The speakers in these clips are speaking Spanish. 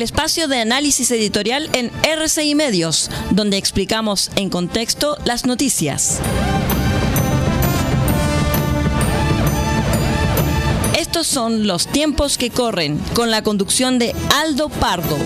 el espacio de análisis editorial en RCI Medios, donde explicamos en contexto las noticias. Estos son los tiempos que corren, con la conducción de Aldo Pardo.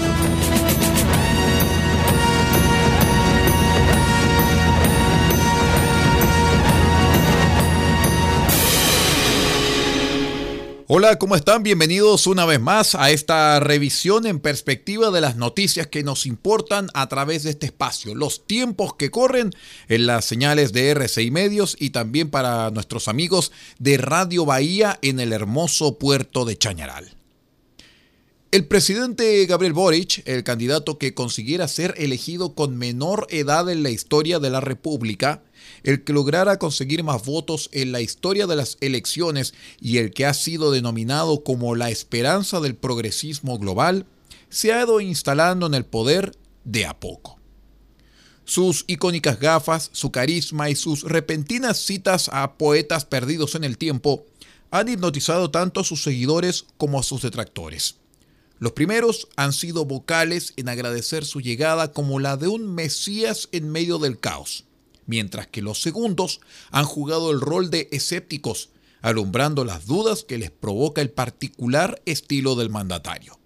Hola, ¿cómo están? Bienvenidos una vez más a esta revisión en perspectiva de las noticias que nos importan a través de este espacio, los tiempos que corren en las señales de RCI Medios y también para nuestros amigos de Radio Bahía en el hermoso puerto de Chañaral. El presidente Gabriel Boric, el candidato que consiguiera ser elegido con menor edad en la historia de la República, el que lograra conseguir más votos en la historia de las elecciones y el que ha sido denominado como la esperanza del progresismo global, se ha ido instalando en el poder de a poco. Sus icónicas gafas, su carisma y sus repentinas citas a poetas perdidos en el tiempo han hipnotizado tanto a sus seguidores como a sus detractores. Los primeros han sido vocales en agradecer su llegada como la de un Mesías en medio del caos mientras que los segundos han jugado el rol de escépticos, alumbrando las dudas que les provoca el particular estilo del mandatario.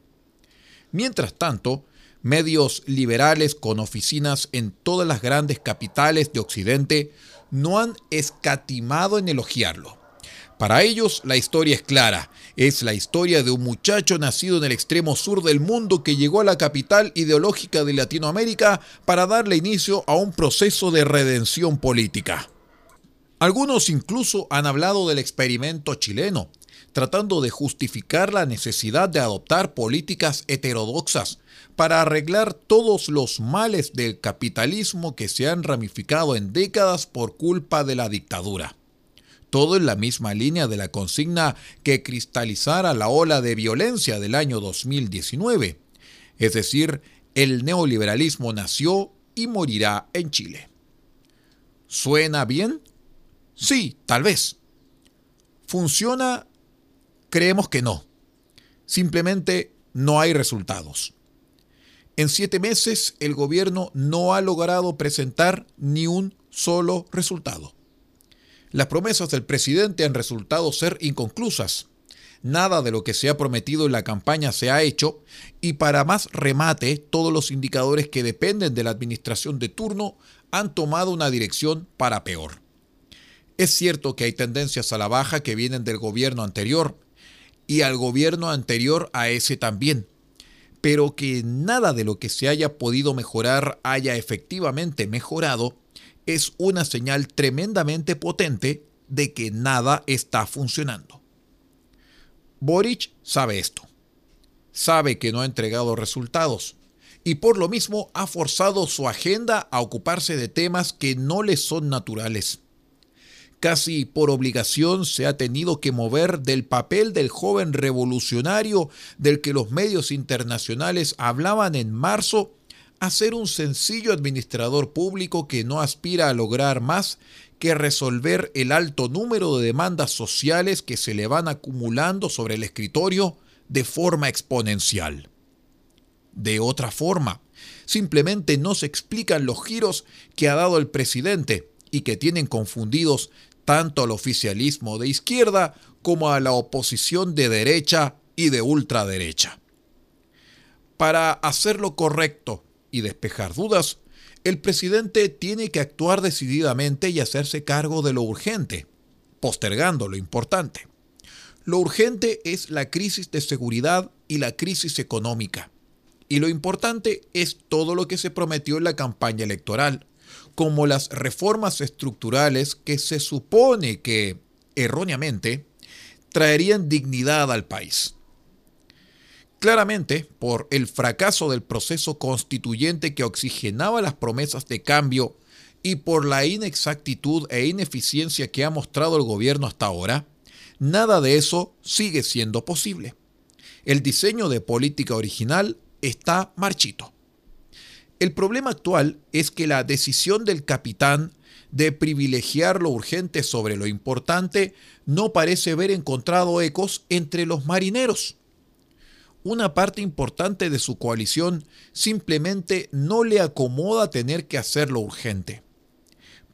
Mientras tanto, medios liberales con oficinas en todas las grandes capitales de Occidente no han escatimado en elogiarlo. Para ellos la historia es clara. Es la historia de un muchacho nacido en el extremo sur del mundo que llegó a la capital ideológica de Latinoamérica para darle inicio a un proceso de redención política. Algunos incluso han hablado del experimento chileno, tratando de justificar la necesidad de adoptar políticas heterodoxas para arreglar todos los males del capitalismo que se han ramificado en décadas por culpa de la dictadura todo en la misma línea de la consigna que cristalizara la ola de violencia del año 2019. Es decir, el neoliberalismo nació y morirá en Chile. ¿Suena bien? Sí, tal vez. ¿Funciona? Creemos que no. Simplemente no hay resultados. En siete meses el gobierno no ha logrado presentar ni un solo resultado. Las promesas del presidente han resultado ser inconclusas. Nada de lo que se ha prometido en la campaña se ha hecho y para más remate, todos los indicadores que dependen de la administración de turno han tomado una dirección para peor. Es cierto que hay tendencias a la baja que vienen del gobierno anterior y al gobierno anterior a ese también, pero que nada de lo que se haya podido mejorar haya efectivamente mejorado es una señal tremendamente potente de que nada está funcionando. Boric sabe esto. Sabe que no ha entregado resultados y por lo mismo ha forzado su agenda a ocuparse de temas que no le son naturales. Casi por obligación se ha tenido que mover del papel del joven revolucionario del que los medios internacionales hablaban en marzo a ser un sencillo administrador público que no aspira a lograr más que resolver el alto número de demandas sociales que se le van acumulando sobre el escritorio de forma exponencial. De otra forma, simplemente no se explican los giros que ha dado el presidente y que tienen confundidos tanto al oficialismo de izquierda como a la oposición de derecha y de ultraderecha. Para hacer lo correcto y despejar dudas, el presidente tiene que actuar decididamente y hacerse cargo de lo urgente, postergando lo importante. Lo urgente es la crisis de seguridad y la crisis económica. Y lo importante es todo lo que se prometió en la campaña electoral, como las reformas estructurales que se supone que, erróneamente, traerían dignidad al país. Claramente, por el fracaso del proceso constituyente que oxigenaba las promesas de cambio y por la inexactitud e ineficiencia que ha mostrado el gobierno hasta ahora, nada de eso sigue siendo posible. El diseño de política original está marchito. El problema actual es que la decisión del capitán de privilegiar lo urgente sobre lo importante no parece haber encontrado ecos entre los marineros una parte importante de su coalición simplemente no le acomoda tener que hacerlo urgente.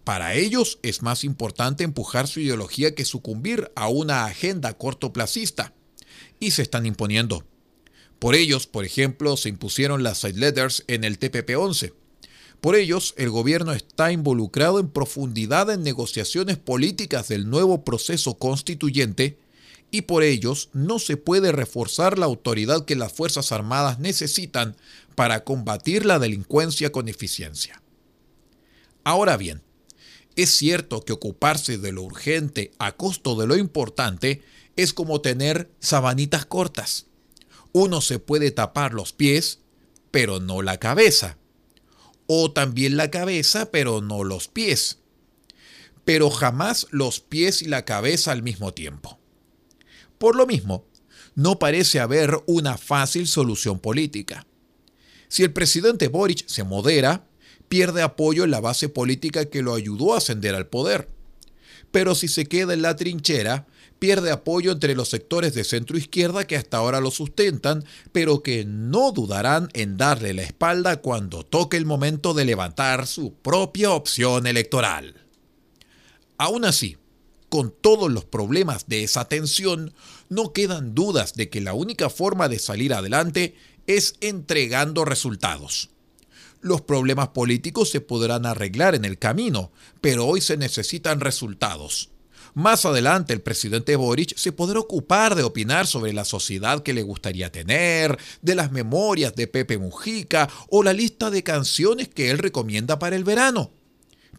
Para ellos es más importante empujar su ideología que sucumbir a una agenda cortoplacista. Y se están imponiendo. Por ellos, por ejemplo, se impusieron las side letters en el TPP-11. Por ellos, el gobierno está involucrado en profundidad en negociaciones políticas del nuevo proceso constituyente y por ellos no se puede reforzar la autoridad que las Fuerzas Armadas necesitan para combatir la delincuencia con eficiencia. Ahora bien, es cierto que ocuparse de lo urgente a costo de lo importante es como tener sabanitas cortas. Uno se puede tapar los pies, pero no la cabeza. O también la cabeza, pero no los pies. Pero jamás los pies y la cabeza al mismo tiempo. Por lo mismo, no parece haber una fácil solución política. Si el presidente Boric se modera, pierde apoyo en la base política que lo ayudó a ascender al poder. Pero si se queda en la trinchera, pierde apoyo entre los sectores de centro izquierda que hasta ahora lo sustentan, pero que no dudarán en darle la espalda cuando toque el momento de levantar su propia opción electoral. Aún así, con todos los problemas de esa tensión, no quedan dudas de que la única forma de salir adelante es entregando resultados. Los problemas políticos se podrán arreglar en el camino, pero hoy se necesitan resultados. Más adelante el presidente Boric se podrá ocupar de opinar sobre la sociedad que le gustaría tener, de las memorias de Pepe Mujica o la lista de canciones que él recomienda para el verano.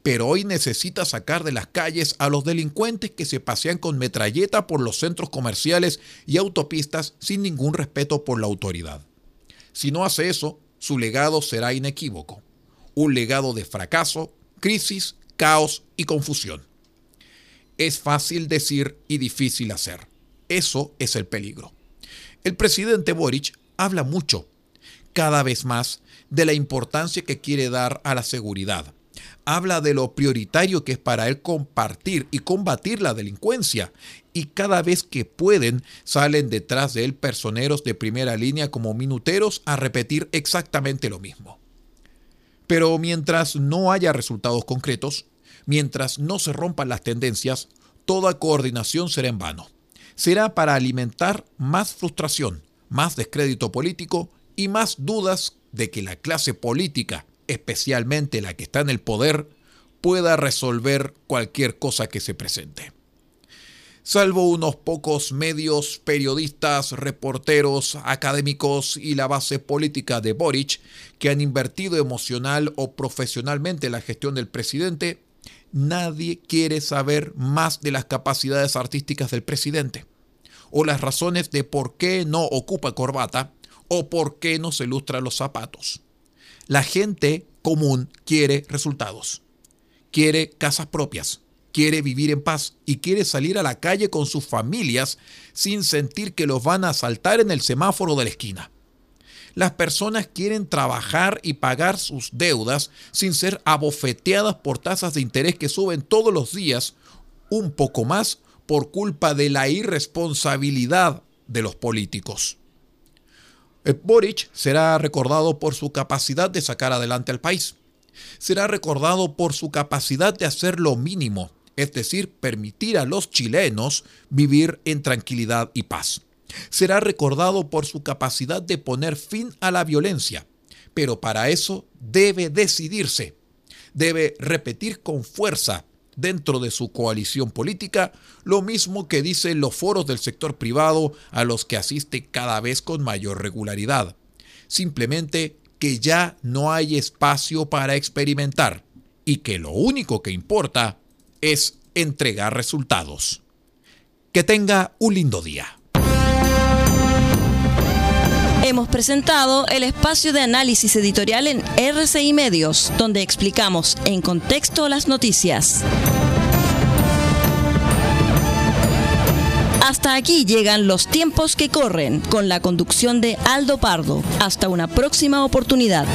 Pero hoy necesita sacar de las calles a los delincuentes que se pasean con metralleta por los centros comerciales y autopistas sin ningún respeto por la autoridad. Si no hace eso, su legado será inequívoco. Un legado de fracaso, crisis, caos y confusión. Es fácil decir y difícil hacer. Eso es el peligro. El presidente Boric habla mucho, cada vez más, de la importancia que quiere dar a la seguridad. Habla de lo prioritario que es para él compartir y combatir la delincuencia y cada vez que pueden salen detrás de él personeros de primera línea como minuteros a repetir exactamente lo mismo. Pero mientras no haya resultados concretos, mientras no se rompan las tendencias, toda coordinación será en vano. Será para alimentar más frustración, más descrédito político y más dudas de que la clase política, especialmente la que está en el poder, pueda resolver cualquier cosa que se presente salvo unos pocos medios, periodistas, reporteros, académicos y la base política de Boric, que han invertido emocional o profesionalmente en la gestión del presidente, nadie quiere saber más de las capacidades artísticas del presidente, o las razones de por qué no ocupa corbata, o por qué no se lustra los zapatos. La gente común quiere resultados, quiere casas propias, quiere vivir en paz y quiere salir a la calle con sus familias sin sentir que los van a asaltar en el semáforo de la esquina. Las personas quieren trabajar y pagar sus deudas sin ser abofeteadas por tasas de interés que suben todos los días un poco más por culpa de la irresponsabilidad de los políticos. El Boric será recordado por su capacidad de sacar adelante al país. Será recordado por su capacidad de hacer lo mínimo es decir, permitir a los chilenos vivir en tranquilidad y paz. Será recordado por su capacidad de poner fin a la violencia, pero para eso debe decidirse, debe repetir con fuerza dentro de su coalición política lo mismo que dicen los foros del sector privado a los que asiste cada vez con mayor regularidad. Simplemente que ya no hay espacio para experimentar y que lo único que importa es entregar resultados. Que tenga un lindo día. Hemos presentado el espacio de análisis editorial en RCI Medios, donde explicamos en contexto las noticias. Hasta aquí llegan los tiempos que corren con la conducción de Aldo Pardo. Hasta una próxima oportunidad.